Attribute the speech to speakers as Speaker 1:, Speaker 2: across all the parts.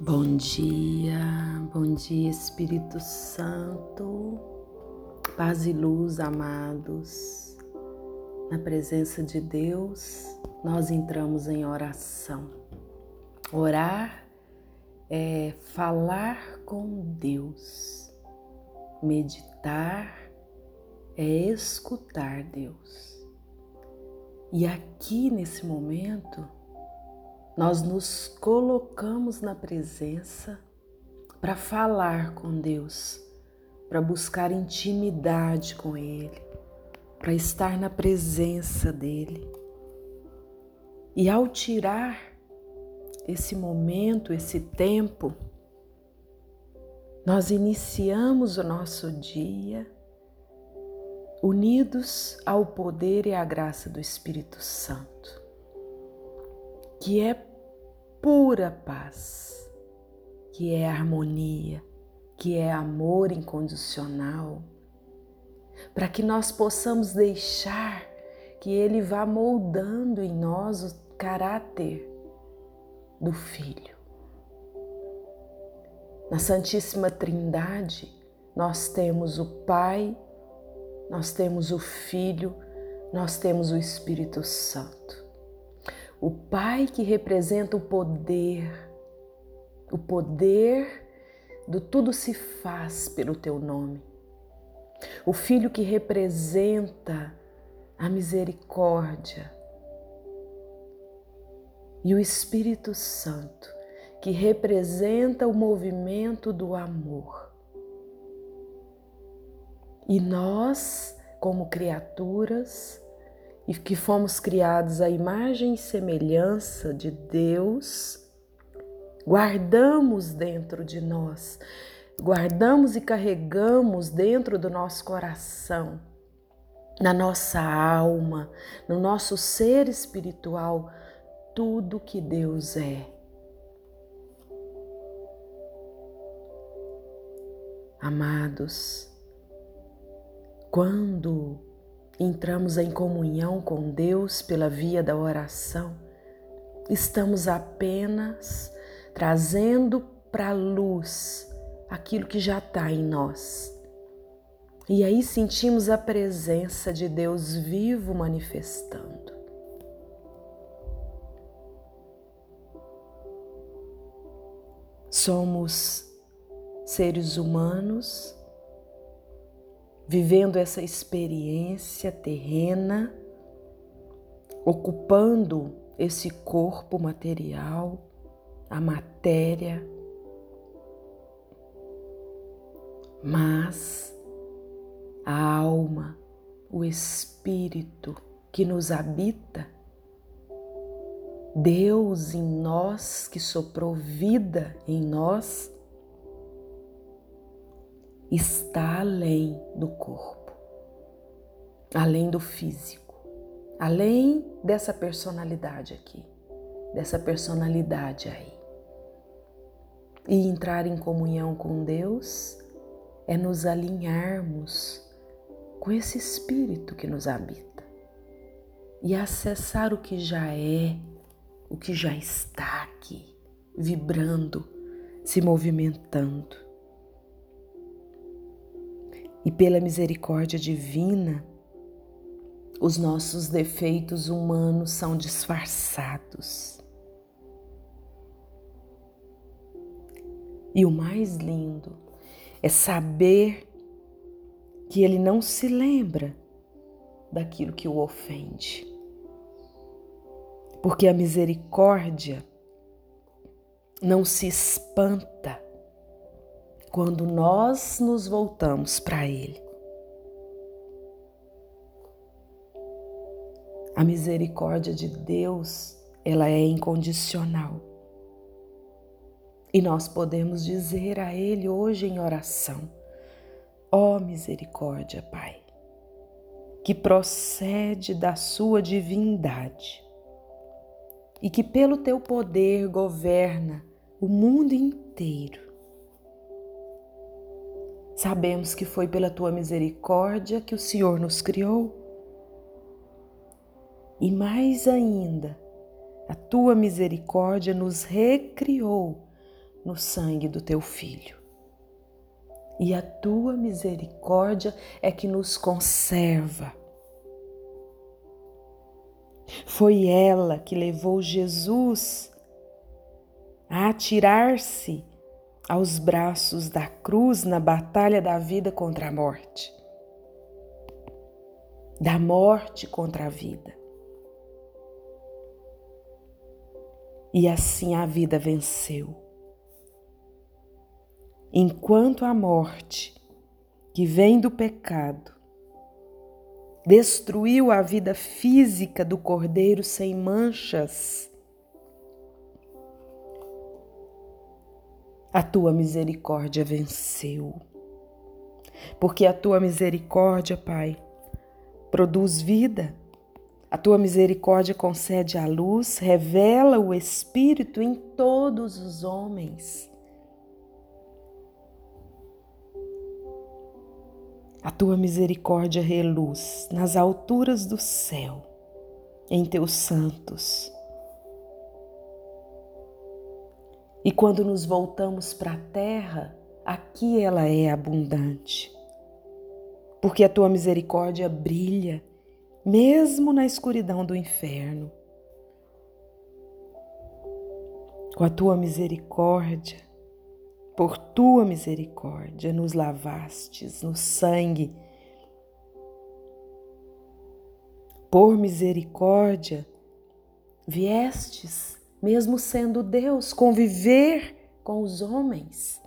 Speaker 1: Bom dia, bom dia Espírito Santo, paz e luz, amados. Na presença de Deus, nós entramos em oração. Orar é falar com Deus, meditar é escutar Deus. E aqui nesse momento, nós nos colocamos na presença para falar com Deus, para buscar intimidade com Ele, para estar na presença dEle. E ao tirar esse momento, esse tempo, nós iniciamos o nosso dia unidos ao poder e à graça do Espírito Santo que é pura paz, que é harmonia, que é amor incondicional, para que nós possamos deixar que Ele vá moldando em nós o caráter do Filho. Na Santíssima Trindade, nós temos o Pai, nós temos o Filho, nós temos o Espírito Santo o Pai que representa o poder, o poder do tudo se faz pelo teu nome. O Filho que representa a misericórdia. E o Espírito Santo que representa o movimento do amor. E nós, como criaturas, e que fomos criados à imagem e semelhança de Deus, guardamos dentro de nós, guardamos e carregamos dentro do nosso coração, na nossa alma, no nosso ser espiritual, tudo que Deus é. Amados, quando entramos em comunhão com Deus pela via da oração, estamos apenas trazendo para a luz aquilo que já está em nós. E aí sentimos a presença de Deus vivo manifestando. Somos seres humanos vivendo essa experiência terrena, ocupando esse corpo material, a matéria, mas a alma, o espírito que nos habita, Deus em nós que soprou vida em nós, está além do corpo, além do físico, além dessa personalidade aqui, dessa personalidade aí. E entrar em comunhão com Deus é nos alinharmos com esse espírito que nos habita e acessar o que já é, o que já está aqui, vibrando, se movimentando e pela misericórdia divina, os nossos defeitos humanos são disfarçados. E o mais lindo é saber que ele não se lembra daquilo que o ofende. Porque a misericórdia não se espanta quando nós nos voltamos para Ele. A misericórdia de Deus, ela é incondicional. E nós podemos dizer a Ele hoje em oração: Ó oh, misericórdia, Pai, que procede da Sua divindade e que pelo Teu poder governa o mundo inteiro Sabemos que foi pela tua misericórdia que o Senhor nos criou. E mais ainda, a tua misericórdia nos recriou no sangue do teu filho. E a tua misericórdia é que nos conserva. Foi ela que levou Jesus a atirar-se aos braços da cruz na batalha da vida contra a morte, da morte contra a vida. E assim a vida venceu. Enquanto a morte, que vem do pecado, destruiu a vida física do cordeiro sem manchas, a tua misericórdia venceu. Porque a tua misericórdia, Pai, produz vida. A tua misericórdia concede a luz, revela o Espírito em todos os homens. A tua misericórdia reluz nas alturas do céu, em teus santos. E quando nos voltamos para a terra, aqui ela é abundante. Porque a tua misericórdia brilha, mesmo na escuridão do inferno. Com a tua misericórdia, por tua misericórdia, nos lavastes no sangue. Por misericórdia, viestes mesmo sendo Deus, conviver com os homens.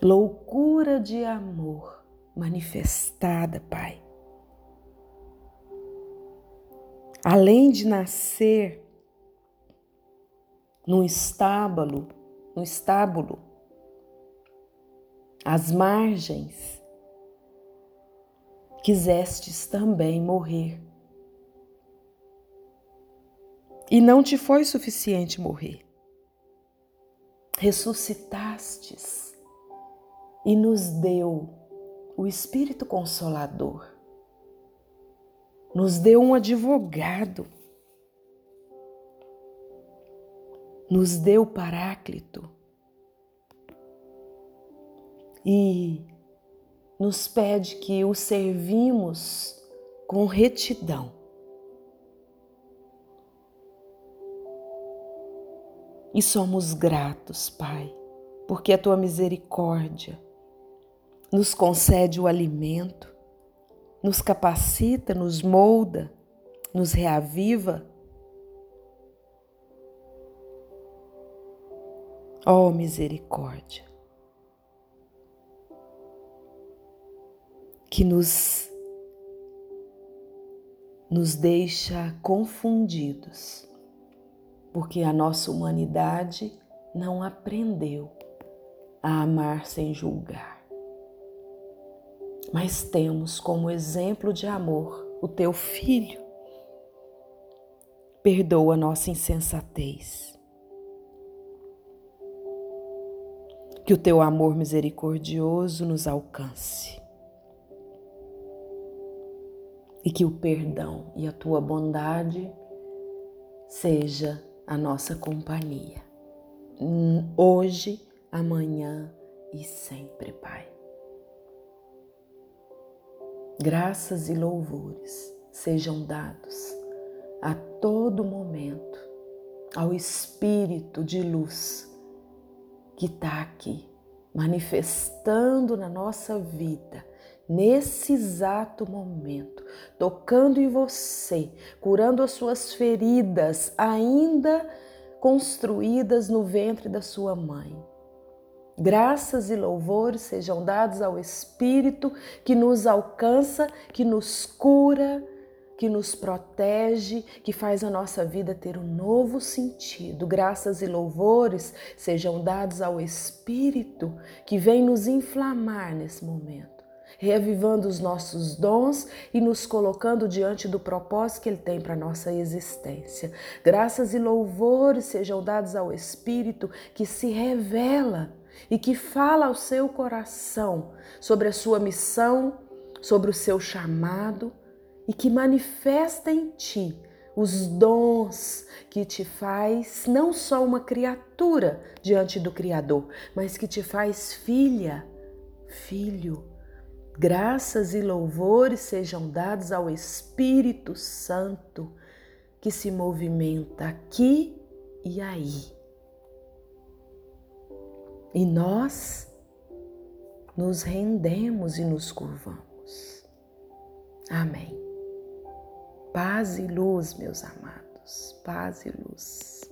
Speaker 1: Loucura de amor manifestada, Pai. Além de nascer num estábulo, no estábulo, às margens, quisestes também morrer e não te foi suficiente morrer. Ressuscitastes e nos deu o Espírito Consolador, nos deu um advogado, nos deu Paráclito. E nos pede que o servimos com retidão E somos gratos, Pai, porque a tua misericórdia nos concede o alimento, nos capacita, nos molda, nos reaviva. Ó oh, misericórdia, que nos nos deixa confundidos porque a nossa humanidade não aprendeu a amar sem julgar. Mas temos como exemplo de amor o teu filho. Perdoa nossa insensatez. Que o teu amor misericordioso nos alcance. E que o perdão e a tua bondade seja a nossa companhia, hoje, amanhã e sempre, Pai. Graças e louvores sejam dados a todo momento ao Espírito de luz que está aqui, manifestando na nossa vida nesse exato momento, tocando em você, curando as suas feridas ainda construídas no ventre da sua mãe. Graças e louvores sejam dados ao Espírito que nos alcança, que nos cura, que nos protege, que faz a nossa vida ter um novo sentido. Graças e louvores sejam dados ao Espírito que vem nos inflamar nesse momento reavivando os nossos dons e nos colocando diante do propósito que Ele tem para a nossa existência. Graças e louvores sejam dados ao Espírito que se revela e que fala ao seu coração sobre a sua missão, sobre o seu chamado e que manifesta em ti os dons que te faz não só uma criatura diante do Criador, mas que te faz filha, filho. Graças e louvores sejam dados ao Espírito Santo que se movimenta aqui e aí. E nós nos rendemos e nos curvamos. Amém. Paz e luz, meus amados, paz e luz.